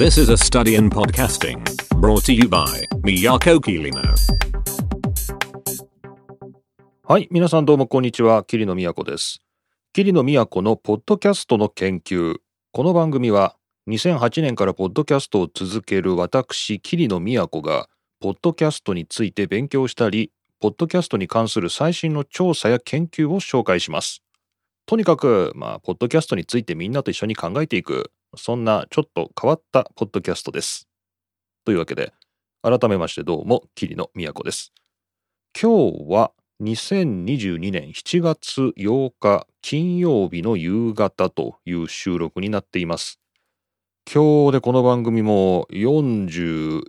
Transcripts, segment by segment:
This is a study in podcasting brought to you by Miyako Kirino. はい、皆さんどうもこんにちは、桐野都です。桐野都のポッドキャストの研究。この番組は2008年からポッドキャストを続ける私、桐野都が、ポッドキャストについて勉強したり、ポッドキャストに関する最新の調査や研究を紹介します。とにかく、まあ、ポッドキャストについてみんなと一緒に考えていく、そんなちょっと変わったポッドキャストです。というわけで、改めましてどうも、桐野都です。今日は2022年7月8日金曜日の夕方という収録になっています。今日でこの番組も41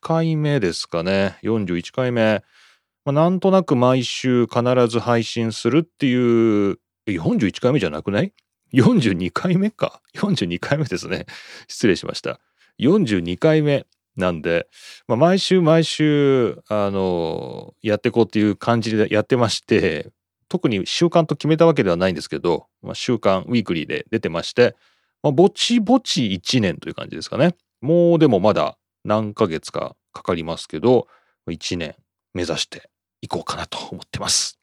回目ですかね。41回目。まあ、なんとなく毎週必ず配信するっていう、41回目じゃなくない？?42 回目か。42回目ですね。失礼しました。42回目なんで、まあ、毎週毎週、あの、やっていこうっていう感じでやってまして、特に習慣と決めたわけではないんですけど、まあ、週刊ウィークリーで出てまして、まあ、ぼちぼち1年という感じですかね。もうでもまだ何ヶ月かかかりますけど、1年目指していこうかなと思ってます。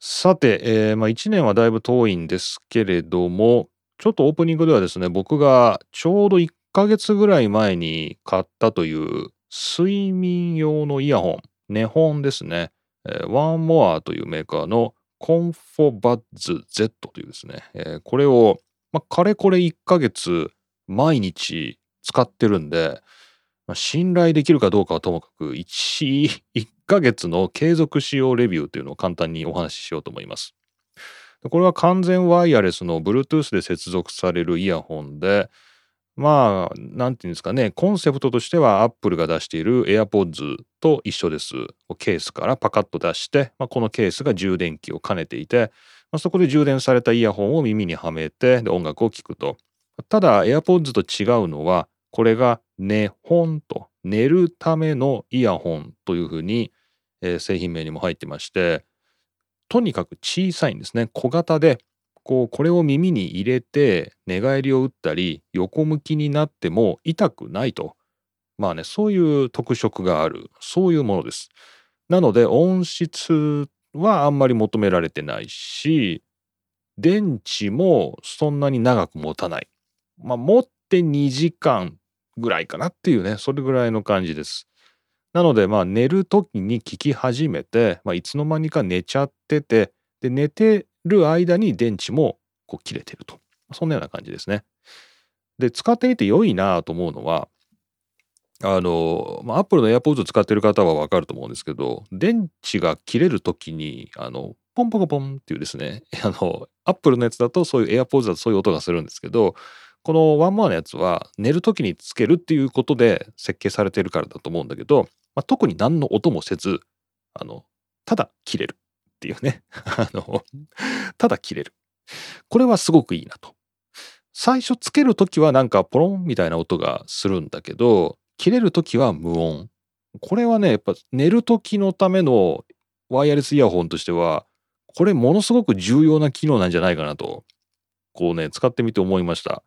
さて、えーまあ、1年はだいぶ遠いんですけれども、ちょっとオープニングではですね、僕がちょうど1ヶ月ぐらい前に買ったという睡眠用のイヤホン、ネホンですね。ワンモアというメーカーのコンフォバッズ Z というですね、えーこれを、まあ、かれこれ1ヶ月毎日使ってるんで、まあ、信頼できるかどうかはともかく1、1ヶ月の継続使用レビューというのを簡単にお話ししようと思います。これは完全ワイヤレスの Bluetooth で接続されるイヤホンで、まあ、なんていうんですかね、コンセプトとしては Apple が出している AirPods と一緒です。ケースからパカッと出して、まあ、このケースが充電器を兼ねていて、まあ、そこで充電されたイヤホンを耳にはめて音楽を聴くと。ただ AirPods と違うのは、これが寝本と寝るためのイヤホンというふうに、えー製品名にも入ってまして、とにかく小さいんですね。小型で、こう、これを耳に入れて寝返りを打ったり、横向きになっても痛くないと。まあね、そういう特色がある、そういうものです。なので、音質はあんまり求められてないし、電池もそんなに長く持たない。まあ、持って2時間ぐらいかなっていうね、それぐらいの感じです。なので、まあ、寝る時に聞き始めて、まあ、いつの間にか寝ちゃってて、で、寝てる間に電池もこう切れてると。そんなような感じですね。で、使ってみて良いなと思うのは、あの、まあ、Apple の AirPods 使ってる方はわかると思うんですけど、電池が切れる時に、あの、ポンポコポンっていうですね、あの、Apple のやつだとそういう AirPods だとそういう音がするんですけど、このワンモアのやつは寝る時につけるっていうことで設計されてるからだと思うんだけど、まあ、特に何の音もせず、あの、ただ切れるっていうね。あの、ただ切れる。これはすごくいいなと。最初つけるときはなんかポロンみたいな音がするんだけど、切れるときは無音。これはね、やっぱ寝るときのためのワイヤレスイヤホンとしては、これものすごく重要な機能なんじゃないかなと、こうね、使ってみて思いました。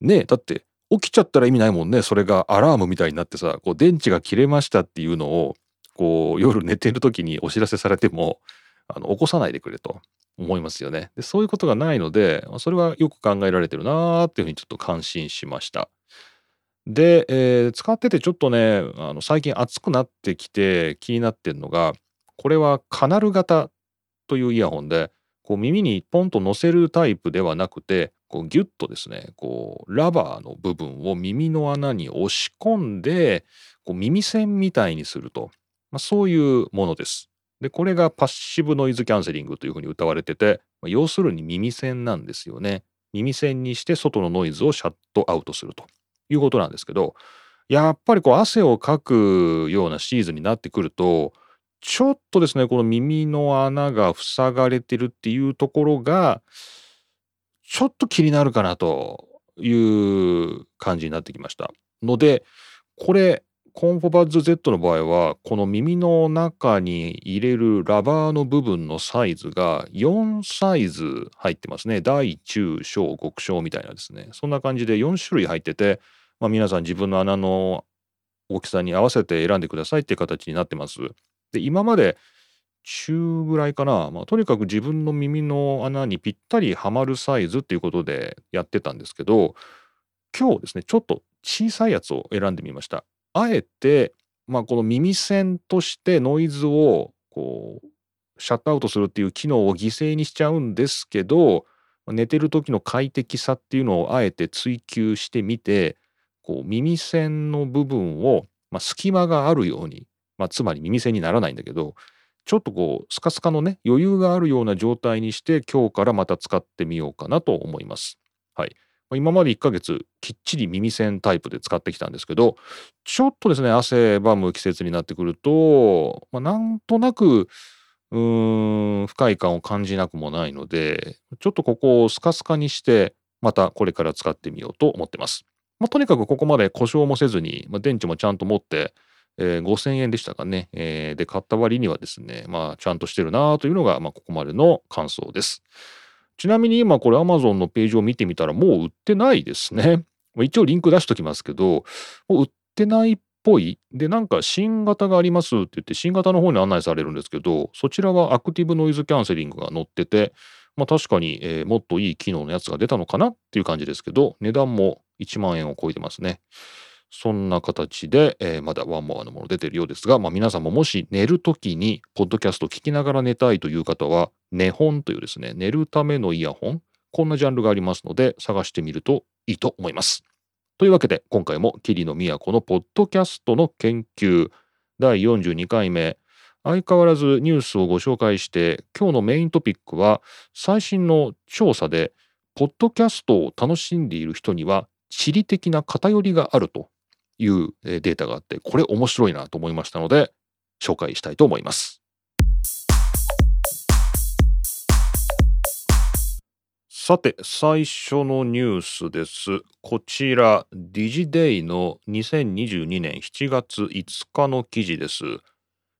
ねえ、だって起きちゃったら意味ないもんね。それがアラームみたいになってさ、こう電池が切れましたっていうのを、こう夜寝てる時にお知らせされても、あの起こさないでくれと思いますよね。で、そういうことがないので、それはよく考えられてるなーっていうふうにちょっと感心しました。で、えー使っててちょっとね、あの最近熱くなってきて気になってるのが、これはカナル型というイヤホンで、こう耳にポンと乗せるタイプではなくて、こうギュッとですね、こうラバーの部分を耳の穴に押し込んで、こう耳栓みたいにすると、まあ、そういうものです。で、これがパッシブノイズキャンセリングというふうに謳われてて、まあ要するに耳栓なんですよね。耳栓にして外のノイズをシャットアウトするということなんですけど、やっぱりこう汗をかくようなシーズンになってくると、ちょっとですね、この耳の穴が塞がれてるっていうところが、ちょっと気になるかなという感じになってきました。ので、これ、コンフォバッズ Z の場合は、この耳の中に入れるラバーの部分のサイズが4サイズ入ってますね。大、中、小、極小みたいなですね。そんな感じで4種類入ってて、まあ、皆さん自分の穴の大きさに合わせて選んでくださいっていう形になってます。で今まで中ぐらいかな、まあ、とにかく自分の耳の穴にぴったりはまるサイズっていうことでやってたんですけど今日ですねちょっと小さいやつを選んでみました。あえて、まあ、この耳栓としてノイズをこうシャットアウトするっていう機能を犠牲にしちゃうんですけど寝てる時の快適さっていうのをあえて追求してみてこう耳栓の部分を、まあ、隙間があるように、まあ、つまり耳栓にならないんだけどちょっとこうスカスカのね余裕があるような状態にして今日からまた使ってみようかなと思います。はい。今まで1ヶ月きっちり耳栓タイプで使ってきたんですけどちょっとですね汗ばむ季節になってくると、まあ、なんとなくうーん不快感を感じなくもないのでちょっとここをスカスカにしてまたこれから使ってみようと思ってます。まあ、とにかくここまで故障もせずに、まあ、電池もちゃんと持って、えー、5000円でしたかね、えー、で買った割にはですねまあちゃんとしてるなというのが、まあ、ここまでの感想です。ちなみに今これ Amazon のページを見てみたらもう売ってないですね。一応リンク出しときますけど、もう売ってないっぽい。で、なんか新型がありますって言って新型の方に案内されるんですけど、そちらはアクティブノイズキャンセリングが載ってて、まあ確かに、えー、もっといい機能のやつが出たのかなっていう感じですけど、値段も1万円を超えてますね。そんな形で、えー、まだワンモアのもの出てるようですが、まあ、皆さんももし寝るときにポッドキャスト聞きながら寝たいという方は、寝本というですね、寝るためのイヤホン、こんなジャンルがありますので、探してみるといいと思います。というわけで、今回も桐野都のポッドキャストの研究第42回目、相変わらずニュースをご紹介して、今日のメイントピックは、最新の調査で、ポッドキャストを楽しんでいる人には、地理的な偏りがあるというデータがあってこれ面白いなと思いましたので紹介したいと思います。さて最初のニュースです。こちらディジデイの2022年7月5日の記事です。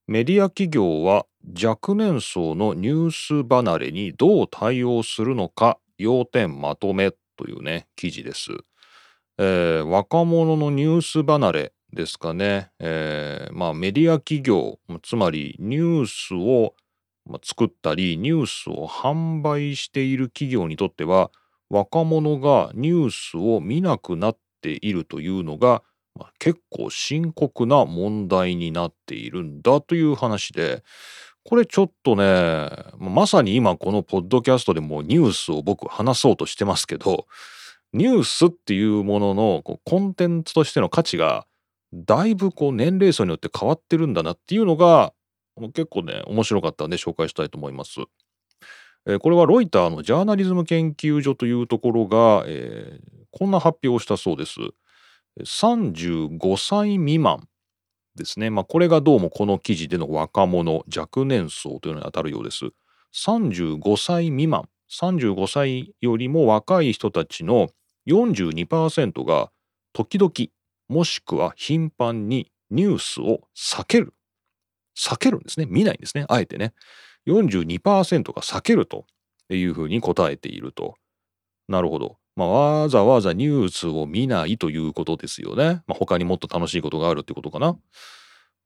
メディア企業は若年層のニュース離れにどう対応するのか要点まとめというね記事です。えー、若者のニュース離れですかね、えー、まあメディア企業つまりニュースを作ったりニュースを販売している企業にとっては若者がニュースを見なくなっているというのが、まあ、結構深刻な問題になっているんだという話でこれちょっとねまさに今このポッドキャストでもニュースを僕話そうとしてますけどニュースっていうもののこうコンテンツとしての価値がだいぶこう年齢層によって変わってるんだなっていうのが結構ね面白かったんで紹介したいと思います。えー、これはロイターのジャーナリズム研究所というところが、えー、こんな発表をしたそうです。35歳未満ですね。まあこれがどうもこの記事での若者若年層というのに当たるようです。35歳未満35歳よりも若い人たちの42%が時々もしくは頻繁にニュースを避ける。避けるんですね。見ないんですね。あえてね。42%が避けるというふうに答えていると。なるほど。まあ、わざわざニュースを見ないということですよね。まあ、他にもっと楽しいことがあるってことかな。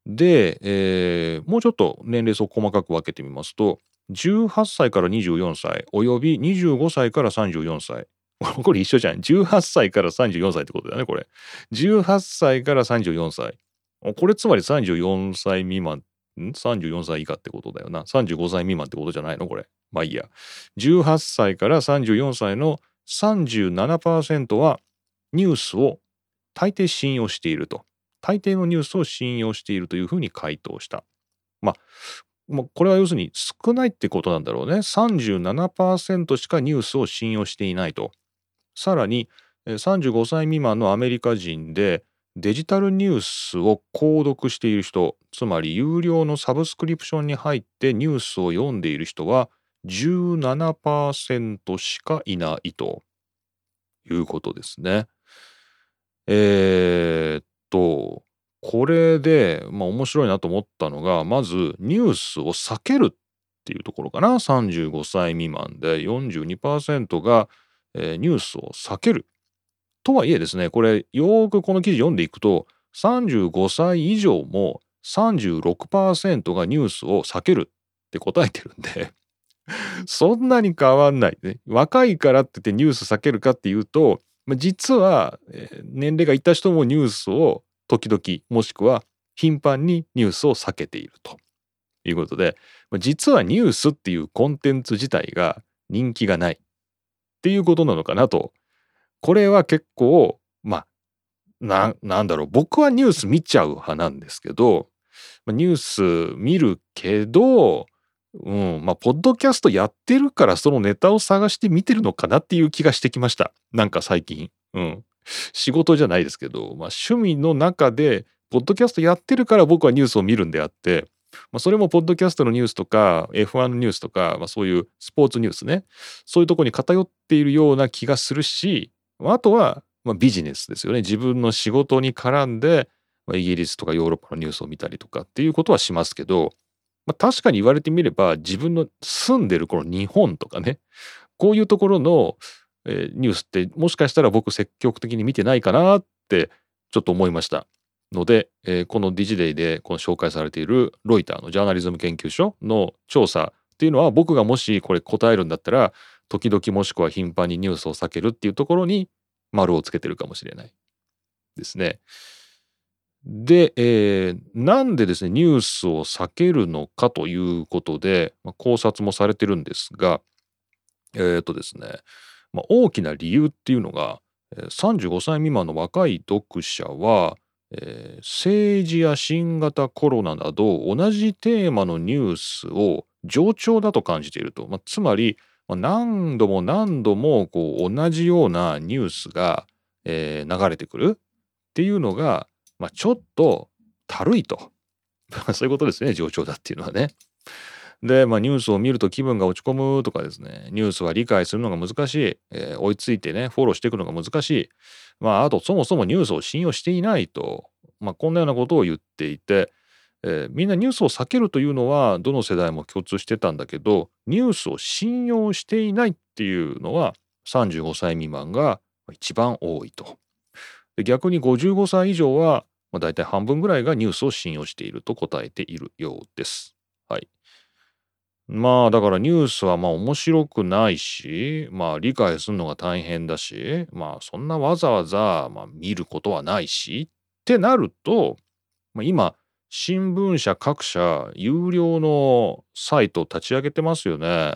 で、えー、もうちょっと年齢層細かく分けてみますと、18歳から24歳および25歳から34歳 これ一緒じゃん。18歳から34歳ってことだよねこれ。18歳から34歳。これつまり34歳未満。ん？34歳以下ってことだよな。35歳未満ってことじゃないのこれ。まあいいや。18歳から34歳の37%はニュースを大抵信用していると。大抵のニュースを信用しているというふうに回答した。まあもうこれは要するに少ないってことなんだろうね。37%しかニュースを信用していないと。さらに35歳未満のアメリカ人でデジタルニュースを購読している人つまり有料のサブスクリプションに入ってニュースを読んでいる人は17%しかいないということですね。えー、っとこれで、まあ、面白いなと思ったのがまずニュースを避けるっていうところかな35歳未満で42%が、えー、ニュースを避ける。とはいえですね、これよくこの記事読んでいくと、35歳以上も36%がニュースを避けるって答えてるんで そんなに変わんないね。若いからって言ってニュース避けるかっていうと、実は年齢がいった人もニュースを時々もしくは頻繁にニュースを避けていると。いうことで実はニュースっていうコンテンツ自体が人気がない。っていうことなのかなと。これは結構まあななんだろう。僕はニュース見ちゃう派なんですけどニュース見るけどうんまあポッドキャストやってるからそのネタを探して見てるのかなっていう気がしてきました。なんか最近。うん。仕事じゃないですけど、まあ、趣味の中でポッドキャストやってるから僕はニュースを見るんであってまあ、それもポッドキャストのニュースとか F1 のニュースとか、まあ、そういうスポーツニュースねそういうとこに偏っているような気がするしあとはまあビジネスですよね自分の仕事に絡んで、まあ、イギリスとかヨーロッパのニュースを見たりとかっていうことはしますけど、まあ、確かに言われてみれば自分の住んでるこの日本とかねこういうところの、ニュースってもしかしたら僕積極的に見てないかなってちょっと思いました。ので、えー、このディジデイでこの紹介されているロイターのジャーナリズム研究所の調査っていうのは僕がもしこれ答えるんだったら時々もしくは頻繁にニュースを避けるっていうところに丸をつけてるかもしれないですね。で、えー、なんでですねニュースを避けるのかということで、まあ、考察もされてるんですがえっ、ー、とですね、まあ、大きな理由っていうのが35歳未満の若い読者はえー、政治や新型コロナなど同じテーマのニュースを冗長だと感じていると、まあ、つまり、何度も何度もこう同じようなニュースが、えー、流れてくるっていうのが、まあ、ちょっとたるいと そういうことですね冗長だっていうのはね。で、まあ、ニュースを見ると気分が落ち込むとかですねニュースは理解するのが難しい、えー、追いついてねフォローしていくのが難しいまああとそもそもニュースを信用していないと、まあ、こんなようなことを言っていて、えー、みんなニュースを避けるというのはどの世代も共通してたんだけどニュースを信用していないっていうのは35歳未満が一番多いと。逆に55歳以上は、まあ、大体半分ぐらいがニュースを信用していると答えているようです。まあだからニュースはまあ面白くないし、まあ理解するのが大変だし、まあそんなわざわざまあ見ることはないしってなると、まあ、今新聞社各社有料のサイト立ち上げてますよね。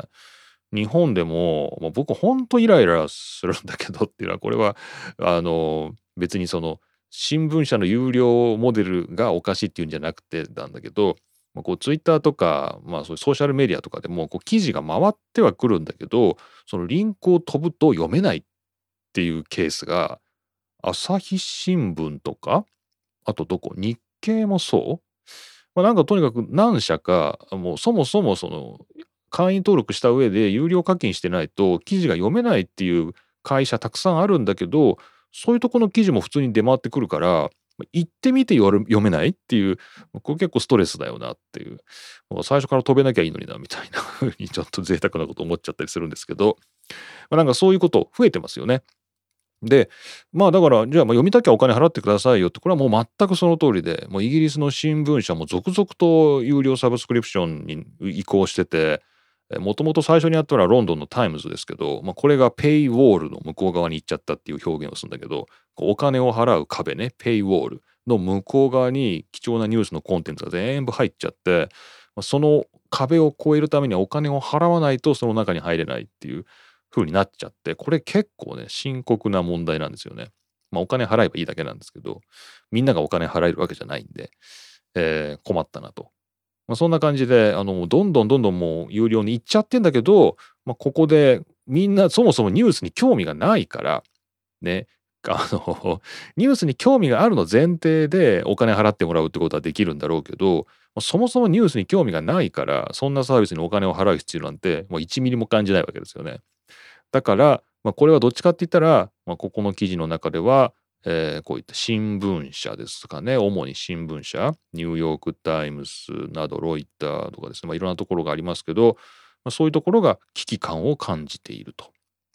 日本でも、まあ、僕ほんとイライラするんだけどっていうのはこれはあの別にその新聞社の有料モデルがおかしいっていうんじゃなくてなんだけどまあ、こうツイッターとか、まあ、そういうソーシャルメディアとかでもこう記事が回ってはくるんだけどそのリンクを飛ぶと読めないっていうケースが朝日新聞とかあとどこ日経もそう、まあ、なんかとにかく何社かもうそもそもその会員登録した上で有料課金してないと記事が読めないっていう会社たくさんあるんだけどそういうとこの記事も普通に出回ってくるから行ってみて読めないっていう、これ結構ストレスだよなっていう、最初から飛べなきゃいいのになみたいな風にちょっと贅沢なこと思っちゃったりするんですけど、まあ、なんかそういうこと増えてますよね。で、まあだから、じゃあ読みたきゃお金払ってくださいよって、これはもう全くその通りで、もうイギリスの新聞社も続々と有料サブスクリプションに移行してて、もともと最初にあったのはロンドンのタイムズですけど、まあ、これがペイウォールの向こう側に行っちゃったっていう表現をするんだけど、お金を払う壁ね、ペイウォールの向こう側に貴重なニュースのコンテンツが全部入っちゃって、その壁を越えるためにはお金を払わないとその中に入れないっていう風になっちゃって、これ結構ね、深刻な問題なんですよね。まあお金払えばいいだけなんですけど、みんながお金払えるわけじゃないんで、えー、困ったなと。まあ、そんな感じであのどんどんどんどんもう有料に行っちゃってんだけど、まあ、ここでみんなそもそもニュースに興味がないからねあの ニュースに興味があるの前提でお金払ってもらうってことはできるんだろうけどそもそもニュースに興味がないからそんなサービスにお金を払う必要なんてもう1ミリも感じないわけですよね。だから、まあ、これはどっちかって言ったら、まあ、ここの記事の中ではえー、こういった新聞社ですかね主に新聞社ニューヨーク・タイムズなどロイターとかですね、まあ、いろんなところがありますけど、まあ、そういうところが危機感を感じていると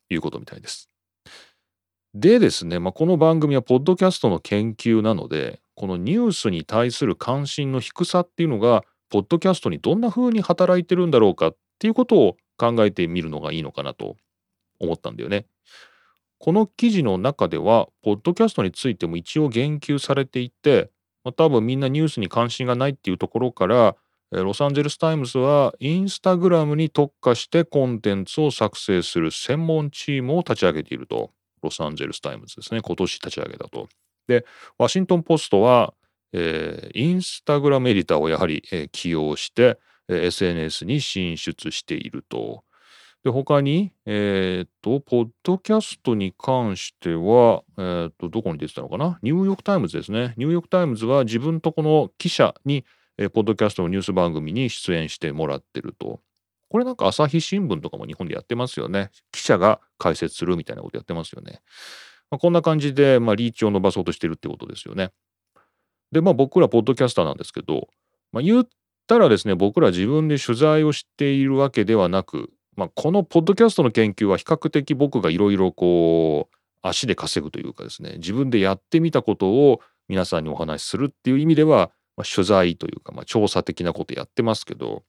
いうことみたいです。でですね、まあ、この番組はポッドキャストの研究なのでこのニュースに対する関心の低さっていうのがポッドキャストにどんな風に働いてるんだろうかっていうことを考えてみるのがいいのかなと思ったんだよね。この記事の中ではポッドキャストについても一応言及されていて、まあ、多分みんなニュースに関心がないっていうところからロサンゼルスタイムズはインスタグラムに特化してコンテンツを作成する専門チームを立ち上げていると。ロサンゼルスタイムズですね。今年立ち上げたと。で、ワシントンポストは、えー、インスタグラムエディターをやはり、えー、起用して、えー、SNS に進出していると。で、他に、えっ、と、ポッドキャストに関しては、えっ、と、どこに出てたのかな？ニューヨークタイムズですね。ニューヨークタイムズは自分とこの記者に、えー、ポッドキャストのニュース番組に出演してもらってると。これなんか朝日新聞とかも日本でやってますよね。記者が解説するみたいなことやってますよね。まあ、こんな感じで、まあ、リーチを伸ばそうとしてるってことですよね。で、まあ僕らポッドキャスターなんですけど、まあ、言ったらですね、僕ら自分で取材をしているわけではなく、まあ、このポッドキャストの研究は比較的僕がいろいろこう足で稼ぐというかですね自分でやってみたことを皆さんにお話しするっていう意味では、まあ、取材というか、まあ、調査的なことやってますけど、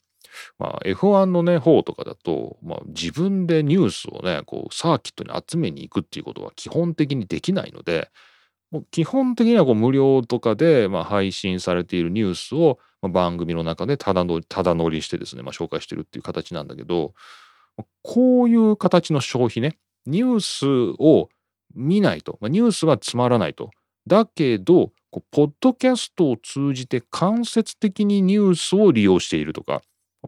まあ、F1 のね方とかだと、まあ、自分でニュースをねこうサーキットに集めに行くっていうことは基本的にできないのでもう基本的にはこう無料とかで、まあ、配信されているニュースを、ま、番組の中でただのただ乗りしてですね、まあ、紹介してるっていう形なんだけどこういう形の消費ね、ニュースを見ないと、ニュースはつまらないと。だけど、ポッドキャストを通じて間接的にニュースを利用しているとか、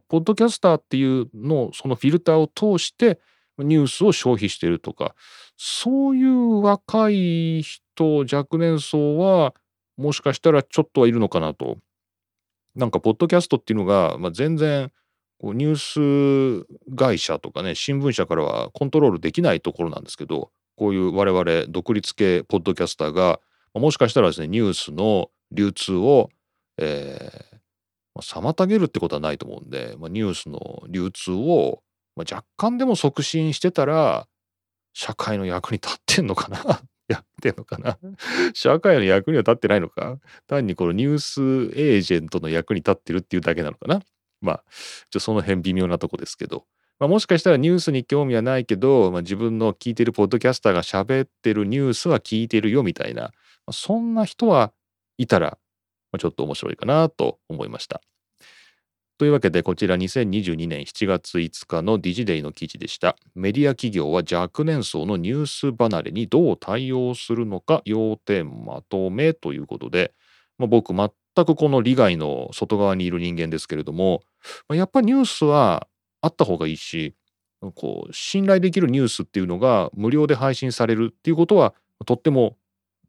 ポッドキャスターっていうのをそのフィルターを通してニュースを消費しているとか、そういう若い人、若年層はもしかしたらちょっとはいるのかなと。なんか、ポッドキャストっていうのが、まあ、全然こうニュース会社とかね新聞社からはコントロールできないところなんですけどこういう我々独立系ポッドキャスターがもしかしたらですねニュースの流通を、えー、妨げるってことはないと思うんで、まあ、ニュースの流通を、まあ、若干でも促進してたら社会の役に立ってんのかな？やってんのかな？社会の役には立ってないのか？単にこのニュースエージェントの役に立ってるっていうだけなのかな？まあ、ちょその辺微妙なとこですけど、まあ、もしかしたらニュースに興味はないけど、まあ、自分の聞いてるポッドキャスターが喋ってるニュースは聞いてるよみたいな、まあ、そんな人はいたら、まあ、ちょっと面白いかなと思いました。というわけでこちら2022年7月5日のディジデイの記事でした。メディア企業は若年層のニュース離れにどう対応するのか要点まとめということで、まあ、僕全全くこの利害の外側にいる人間ですけれども、やっぱりニュースはあった方がいいしこう信頼できるニュースっていうのが無料で配信されるっていうことはとっても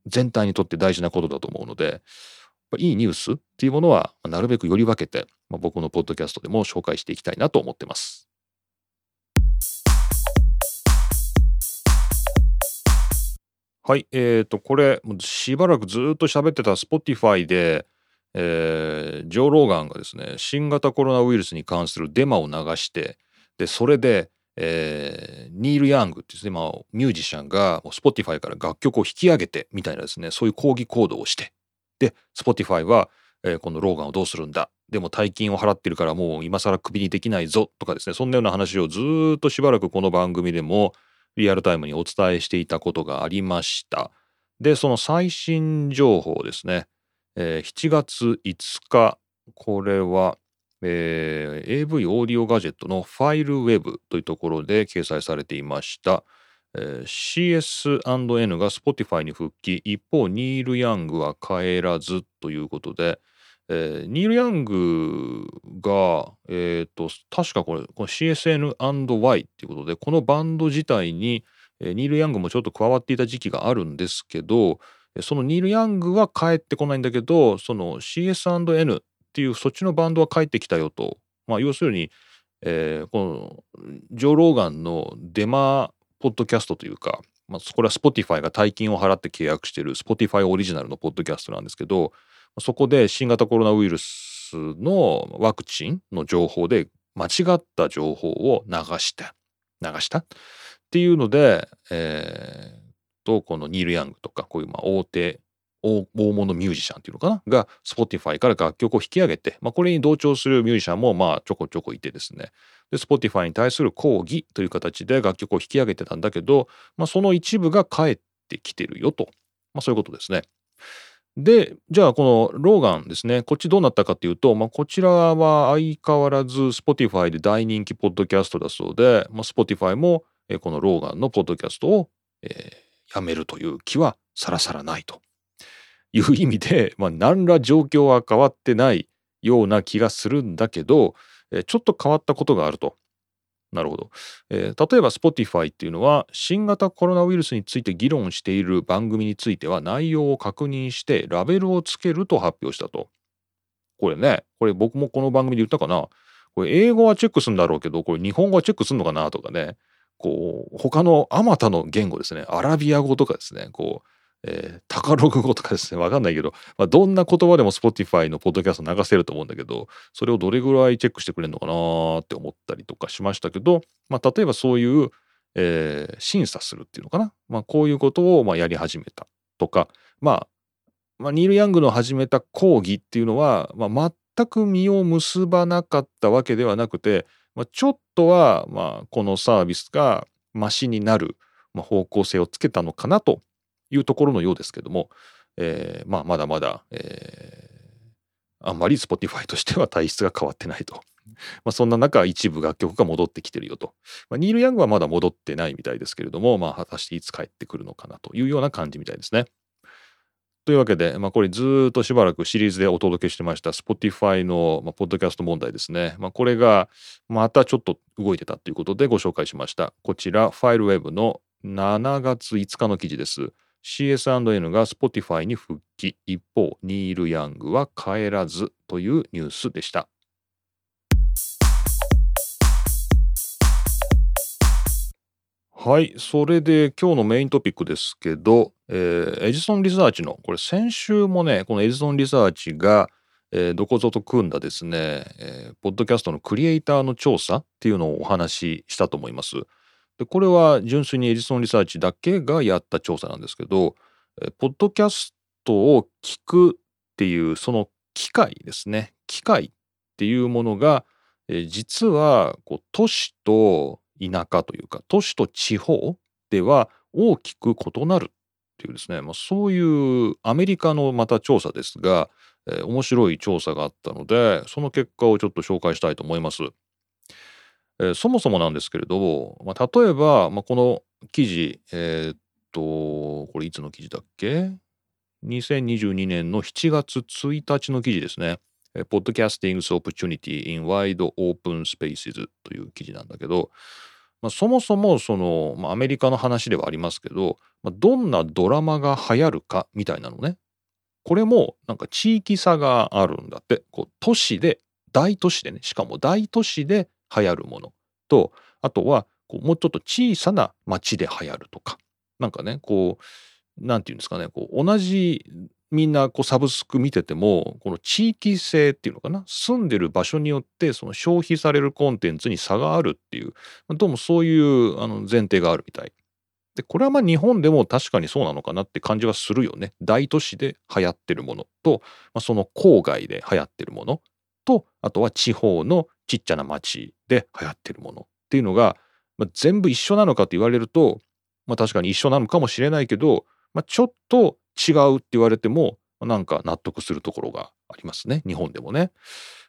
全体にとって大事なことだと思うのでいいニュースっていうものはなるべくより分けて、まあ、僕のポッドキャストでも紹介していきたいなと思ってます。はい、えっ、ー、と、これ、しばらくずっと喋ってた Spotify で、えー、ジョー・ローガンがですね新型コロナウイルスに関するデマを流してでそれで、えー、ニール・ヤングっていうですね、まあ、ミュージシャンが Spotify から楽曲を引き上げてみたいなですねそういう抗議行動をしてで Spotify は、えー、このローガンをどうするんだ？でも大金を払ってるからもう今更クビにできないぞとかですねそんなような話をずっとしばらくこの番組でもリアルタイムにお伝えしていたことがありました。でその最新情報ですねえー、7月5日、これは、えー、AV オーディオガジェットのファイルウェブというところで掲載されていました。えー、CS&N が Spotify に復帰、一方、ニール・ヤングは帰らずということで、えー、ニール・ヤングが、えーと、確かこれこの CSN&Y っていうことでこのバンド自体に、えー、ニール・ヤングもちょっと加わっていた時期があるんですけど、そのニール・ヤングは帰ってこないんだけどその CS&N っていうそっちのバンドは帰ってきたよと、まあ、要するに、えー、このジョー・ローガンのデマポッドキャストというか、まあ、これは Spotify が大金を払って契約している Spotify オリジナルのポッドキャストなんですけどそこで新型コロナウイルスのワクチンの情報で間違った情報を流した流したっていうので、えーとこのニール・ヤングとかこういうまあ大手大大物ミュージシャンっていうのかな？が Spotify から楽曲を引き上げて、まあ、これに同調するミュージシャンもまあちょこちょこいてですね。で Spotify に対する抗議という形で楽曲を引き上げてたんだけど、まあ、その一部が帰ってきてるよと、まあ、そういうことですね。で、じゃあこのローガンですね、こっちどうなったかっていうと、まあ、こちらは相変わらず Spotify で大人気ポッドキャストだそうで、まあ、Spotify もこのローガンのポッドキャストを、えー、やめるという気はさらさらないという意味で、まあ、何ら状況は変わってないような気がするんだけど、ちょっと変わったことがあると。なるほど、えー、例えば Spotify っていうのは新型コロナウイルスについて議論している番組については内容を確認してラベルをつけると発表したと。これね、これ僕もこの番組で言ったかな。これ英語はチェックするんだろうけど、これ日本語はチェックするのかなとかね。こう、他のあまたの言語ですね。アラビア語とかですね。こう、えー、タカログ語とかですね、わかんないけど、まあ、どんな言葉でも Spotify のポッドキャスト流せると思うんだけど、それをどれぐらいチェックしてくれるのかなって思ったりとかしましたけど、まあ、例えばそういう、えー、審査するっていうのかな、まあ、こういうことをまあやり始めたとか、まあ、まあ、ニール・ヤングの始めた講義っていうのは、まあ、全く実を結ばなかったわけではなくて、まあ、ちょっとは、まあ、このサービスがマシになる、方向性をつけたのかなというところのようですけども、えー、まあ、まだまだ、えー、あんまり Spotify としては体質が変わってないと。まあ、そんな中、一部楽曲が戻ってきてるよと。まあ、ニール・ヤングはまだ戻ってないみたいですけれども、まあ、果たしていつ帰ってくるのかなというような感じみたいですね。というわけで、まあ、これずっとしばらくシリーズでお届けしてました Spotify の、まあ、ポッドキャスト問題ですね。まあ、これがまたちょっと動いてたということでご紹介しました。こちら、ファイルウェブの7月5日の記事です。CS&N が Spotify に復帰一方ニール・ヤングは帰らずというニュースでしたはいそれで今日のメイントピックですけど、えー、エジソンリサーチのこれ先週もねこのエジソンリサーチが、えー、どこぞと組んだですね、えー、ポッドキャストのクリエイターの調査っていうのをお話ししたと思います。でこれは純粋にエジソンリサーチだけがやった調査なんですけど、えポッドキャストを聞くっていうその機会ですね機会っていうものが、え実はこう都市と田舎というか都市と地方では大きく異なるっていうですね、まあ、そういうアメリカのまた調査ですが、えー、面白い調査があったのでその結果をちょっと紹介したいと思います。えー、そもそもなんですけれど、まあ、例えば、まあ、この記事、えー、っと、これいつの記事だっけ ?2022 年の7月1日の記事ですね。Podcasting's Opportunity in Wide Open Spaces という記事なんだけど、まあ、そもそもその、まあ、アメリカの話ではありますけど、まあ、どんなドラマが流行るかみたいなのね。これもなんか地域差があるんだって。こう都市で大都市でね。しかも大都市で流行るもの。とあとはこうもうちょっと小さな町で流行るとか。なんかねこうなんていうんですかね。こう同じみんなこうサブスク見ててもこの地域性っていうのかな？住んでる場所によってその消費されるコンテンツに差があるっていうどうもそういうあの前提があるみたい。でこれはまあ日本でも確かにそうなのかなって感じはするよね。大都市で流行ってるものと、まあ、その郊外で流行ってるものとあとは地方のちっちゃな町で流行ってるものっていうのが、まあ、全部一緒なのかって言われると、まあ、確かに一緒なのかもしれないけど、まあ、ちょっと違うって言われてもなんか納得するところがありますね日本でもね。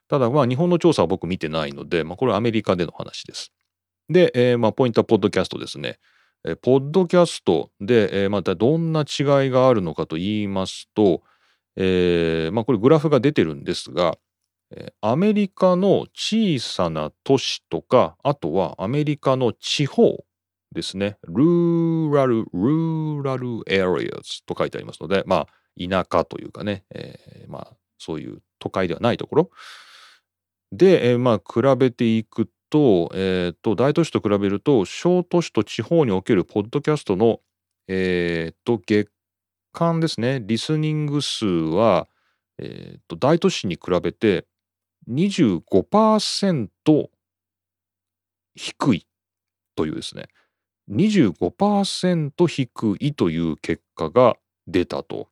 ただまあ日本の調査は僕見てないので、まあ、これはアメリカでの話です。で、えー、まあポイントはポッドキャストですね。えー、ポッドキャストで、えー、またどんな違いがあるのかと言いますと、えー、まあこれグラフが出てるんですが、アメリカの小さな都市とか、あとはアメリカの地方ですね。ルーラル、ルーラルエリアズと書いてありますので、まあ、田舎というかね、えー、まあ、そういう都会ではないところ。で、えー、まあ、比べていくと、えっ、ー、と、大都市と比べると、小都市と地方におけるポッドキャストの、えっ、と、月間ですね、リスニング数は、えっ、と、大都市に比べて、25%低いというですね、25%低いという結果が出たと、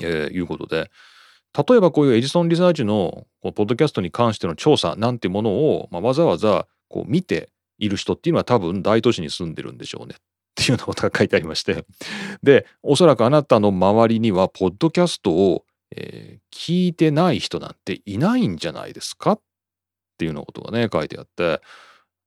えー、いうことで例えばこういうエジソンリサーチのポッドキャストに関しての調査なんてものを、まあ、わざわざこう見ている人っていうのは多分大都市に住んでるんでしょうね。っていうようなことが書いてありまして。でおそらくあなたの周りにはポッドキャストを、えー、聞いてない人なんていないんじゃないですか？っていうようなことがね書いてあって。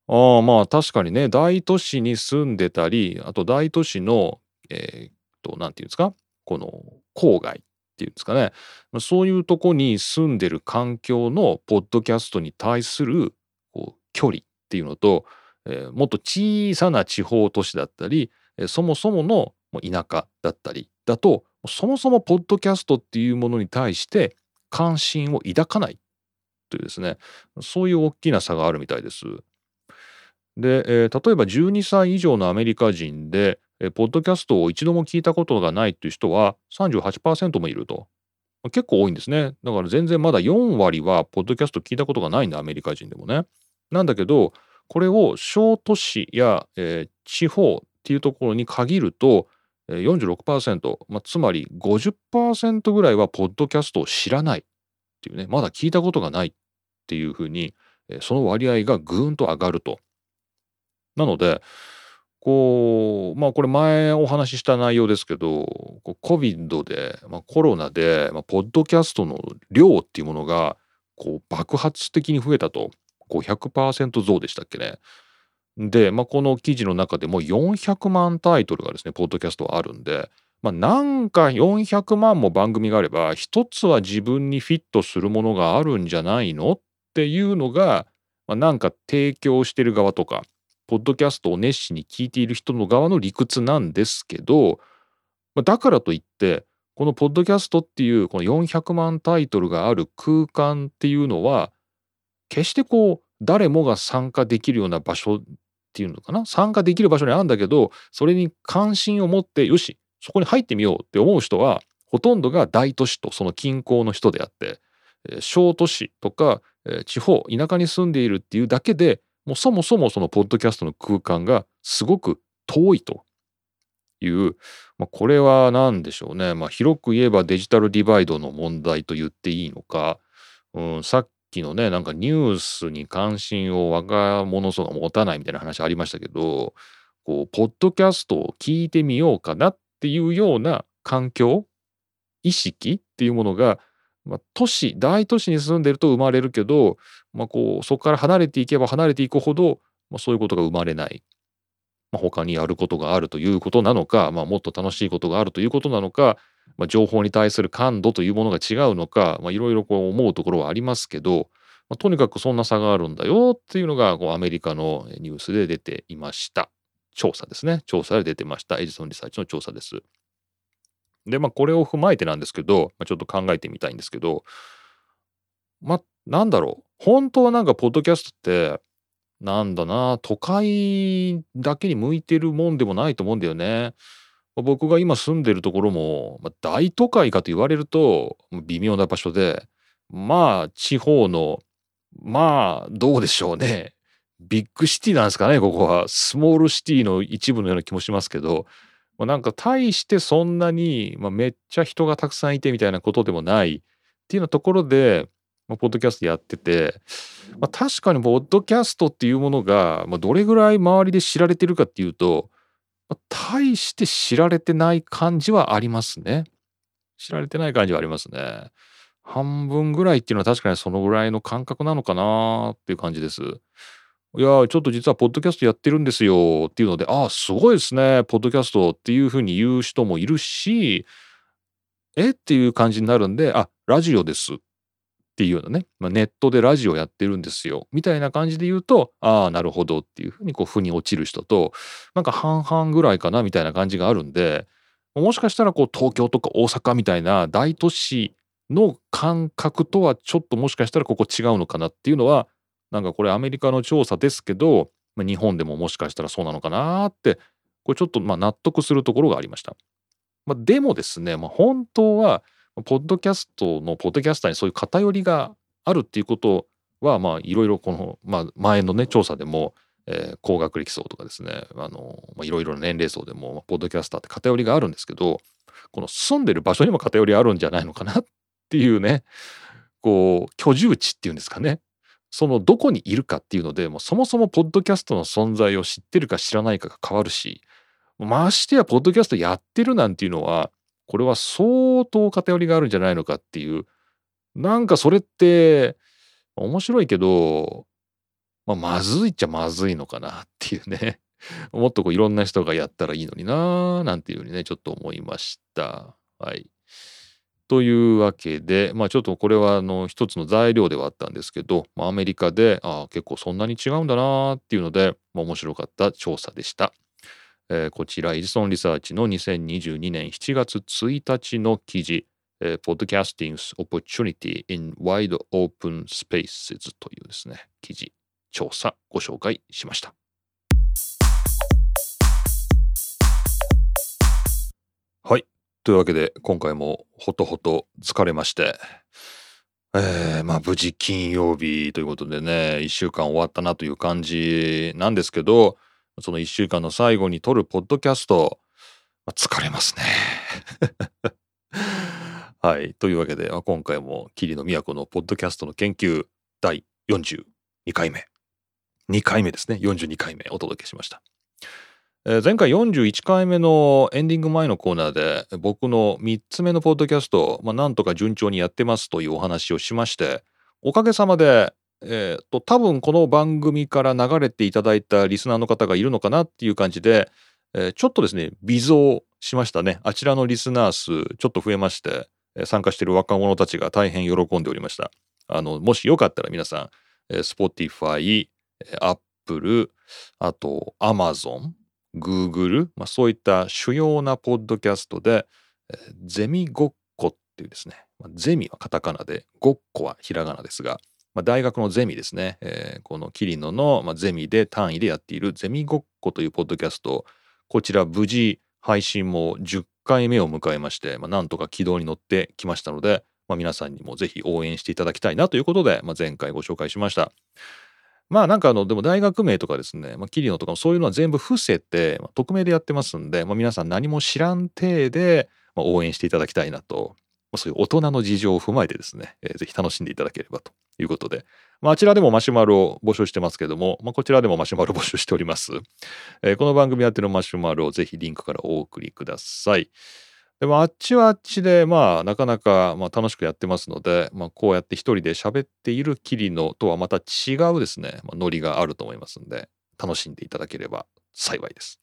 ああまあ確かにね大都市に住んでたりあと大都市のえー、っと何て言うんですか？この郊外っていうんですかね。そういうとこに住んでる環境のポッドキャストに対するこう距離っていうのと、えー、もっと小さな地方都市だったり、そもそもの田舎だったりだとそもそもポッドキャストっていうものに対して関心を抱かないというですね。そういう大きな差があるみたいです。で、えー、例えば12歳以上のアメリカ人で、えー、ポッドキャストを一度も聞いたことがないという人は38%もいると。結構多いんですね。だから全然まだ4割はポッドキャスト聞いたことがないんだ、アメリカ人でもね。なんだけど、これを小都市や、えー、地方っていうところに限ると、えー、46%、まあ、つまり50%ぐらいはポッドキャストを知らないっていうね、まだ聞いたことがないっていうふうに、その割合がぐーんと上がると。なのでこうまあこれ前お話しした内容ですけど COVID で、まあ、コロナで、まあ、ポッドキャストの量っていうものがこう爆発的に増えたと500%増でしたっけね。で、まあ、この記事の中でも400万タイトルがですねポッドキャストはあるんで、まあ、なんか400万も番組があれば一つは自分にフィットするものがあるんじゃないのっていうのが、まあ、なんか提供してる側とかポッドキャストを熱心に聞いている人の側の理屈なんですけど、だからといって、このポッドキャストっていうこの400万タイトルがある空間っていうのは、決してこう、誰もが参加できるような場所っていうのかな？参加できる場所にあるんだけど、それに関心を持って、よし、そこに入ってみようって思う人は、ほとんどが大都市とその近郊の人であって、小都市とか地方、田舎に住んでいるっていうだけでもうそもそもそのポッドキャストの空間がすごく遠いと。いう、まあ、これは何でしょうね、まあ、広く言えばデジタルディバイドの問題と言っていいのか、うん、さっきのねなんかニュースに関心を若者層が持たないみたいな話ありましたけどこうポッドキャストを聞いてみようかなっていうような環境意識っていうものがまあ、都市大都市に住んでると生まれるけど、まあ、こうそこから離れていけば離れていくほど、まあ、そういうことが生まれない、まあ、他にやることがあるということなのか、まあ、もっと楽しいことがあるということなのか、まあ、情報に対する感度というものが違うのかいろいろ思うところはありますけど、まあ、とにかくそんな差があるんだよっていうのがこうアメリカのニュースで出ていました。調査ですね。調査で出てました。エジソンリサーチの調査です。で、まあ、これを踏まえてなんですけど、まあ、ちょっと考えてみたいんですけど、まあ、なんだろう。本当はなんか、ポッドキャストって、なんだな、都会だけに向いてるもんでもないと思うんだよね。僕が今住んでるところも、まあ、大都会かと言われると微妙な場所で、まあ地方の、まあどうでしょうね。ビッグシティなんですかね、ここは。スモールシティの一部のような気もしますけど、まあ、なんか大してそんなに、まあ、めっちゃ人がたくさんいてみたいなことでもないっていうようなところで、まあ、ポッドキャストやってて、まあ、確かにポッドキャストっていうものが、まあ、どれぐらい周りで知られてるかっていうと、まあ、大して知られてない感じはありますね。知られてない感じはありますね。半分ぐらいっていうのは確かにそのぐらいの感覚なのかなっていう感じです。いやちょっと実はポッドキャストやってるんですよっていうので、ああ、すごいですね、ポッドキャストっていうふうに言う人もいるし、え？っていう感じになるんで、あ、ラジオですっっていうようなね、まあ、ネットでラジオやってるんですよみたいな感じで言うと、ああ、なるほどっていうふうにこう、負に落ちる人と、なんか半々ぐらいかなみたいな感じがあるんで、もしかしたらこう、東京とか大阪みたいな大都市の感覚とはちょっともしかしたらここ違うのかなっていうのはなんかこれアメリカの調査ですけど、まあ、日本でももしかしたらそうなのかなってこれちょっとまあ納得するところがありました。まあ、でもですね、まあ、本当はポッドキャストのポッドキャスターにそういう偏りがあるっていうことはまあいろいろこの、まあ、前のね調査でもえー高学歴層とかですねあの、まあ、いろいろな年齢層でも、まあポッドキャスターって偏りがあるんですけどこの住んでる場所にも偏りあるんじゃないのかなっていうねこう居住地っていうんですかね。そのどこにいるかっていうのでもうそもそもポッドキャストの存在を知ってるか知らないかが変わるしましてやポッドキャストやってるなんていうのはこれは相当偏りがあるんじゃないのかっていうなんかそれって面白いけど、まあ、まずいっちゃまずいのかなっていうね もっとこういろんな人がやったらいいのにななんていうふうにねちょっと思いました。はい。というわけでまあちょっとこれはあの一つの材料ではあったんですけど、まあ、アメリカでああ結構そんなに違うんだなーっていうので、まあ、面白かった調査でした。えーこちらエジソンリサーチの2022年7月1日の記事、えー、Podcasting's Opportunity in Wide Open Spaces というですね記事調査ご紹介しました。はい。というわけで今回もほとほと疲れまして、えーまあ無事金曜日ということでね1週間終わったなという感じなんですけどその1週間の最後に撮るポッドキャスト、まあ疲れますね。はい。というわけで、今回も霧の都のポッドキャストの研究第42回目。2回目ですね。42回目お届けしました。えー前回41回目のエンディング前のコーナーで僕の3つ目のポッドキャスト、まあ、なんとか順調にやってますというお話をしましておかげさまで、えーと多分この番組から流れていただいたリスナーの方がいるのかなっていう感じで、えーちょっとですね微増しましたね。あちらのリスナー数ちょっと増えまして、参加している若者たちが大変喜んでおりました。あのもしよかったら皆さん、えー Spotify、えー Apple あと Amazon Google、まあ、そういった主要なポッドキャストで、ゼミごっこっていうですね、ゼミはカタカナでごっこはひらがなですが、まあ、大学のゼミですね、えーこのキリノの、まあ、ゼミで単位でやっているゼミごっこというポッドキャスト。こちら無事配信も10回目を迎えまして、まあ、なんとか軌道に乗ってきましたので、まあ、皆さんにもぜひ応援していただきたいなということで、まあ、前回ご紹介しました。まあなんかあのでも大学名とかですね、まあ、キリノとかもそういうのは全部伏せて、まあ、匿名でやってますんで、まあ、皆さん何も知らん体で、まあ、応援していただきたいなと、そういう大人の事情を踏まえてですね、えーぜひ楽しんでいただければということで、まあ、あちらでもマシュマロを募集してますけども、まあ、こちらでもマシュマロ募集しております。えーこの番組やってるマシュマロをぜひリンクからお送りください。でもあっちはあっちでまあなかなかまあ楽しくやってますので、まあ、こうやって一人で喋っているキリノとはまた違うですね、まあ、ノリがあると思いますんで楽しんでいただければ幸いです。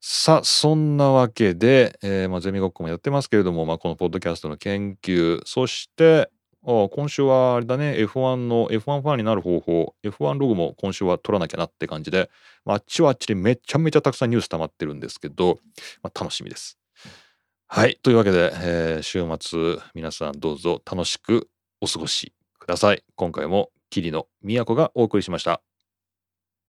さあそんなわけで、えーまあ、ゼミごっこもやってますけれども、まあ、このポッドキャストの研究そしてあ今週はあれだね F1 の F1 ファンになる方法 F1 ログも今週は取らなきゃなって感じで、まあ、あっちはあっちでめちゃめちゃたくさんニュース溜まってるんですけど、まあ、楽しみです。はい。というわけで、えー週末、皆さんどうぞ楽しくお過ごしください。今回も、桐野都がお送りしました。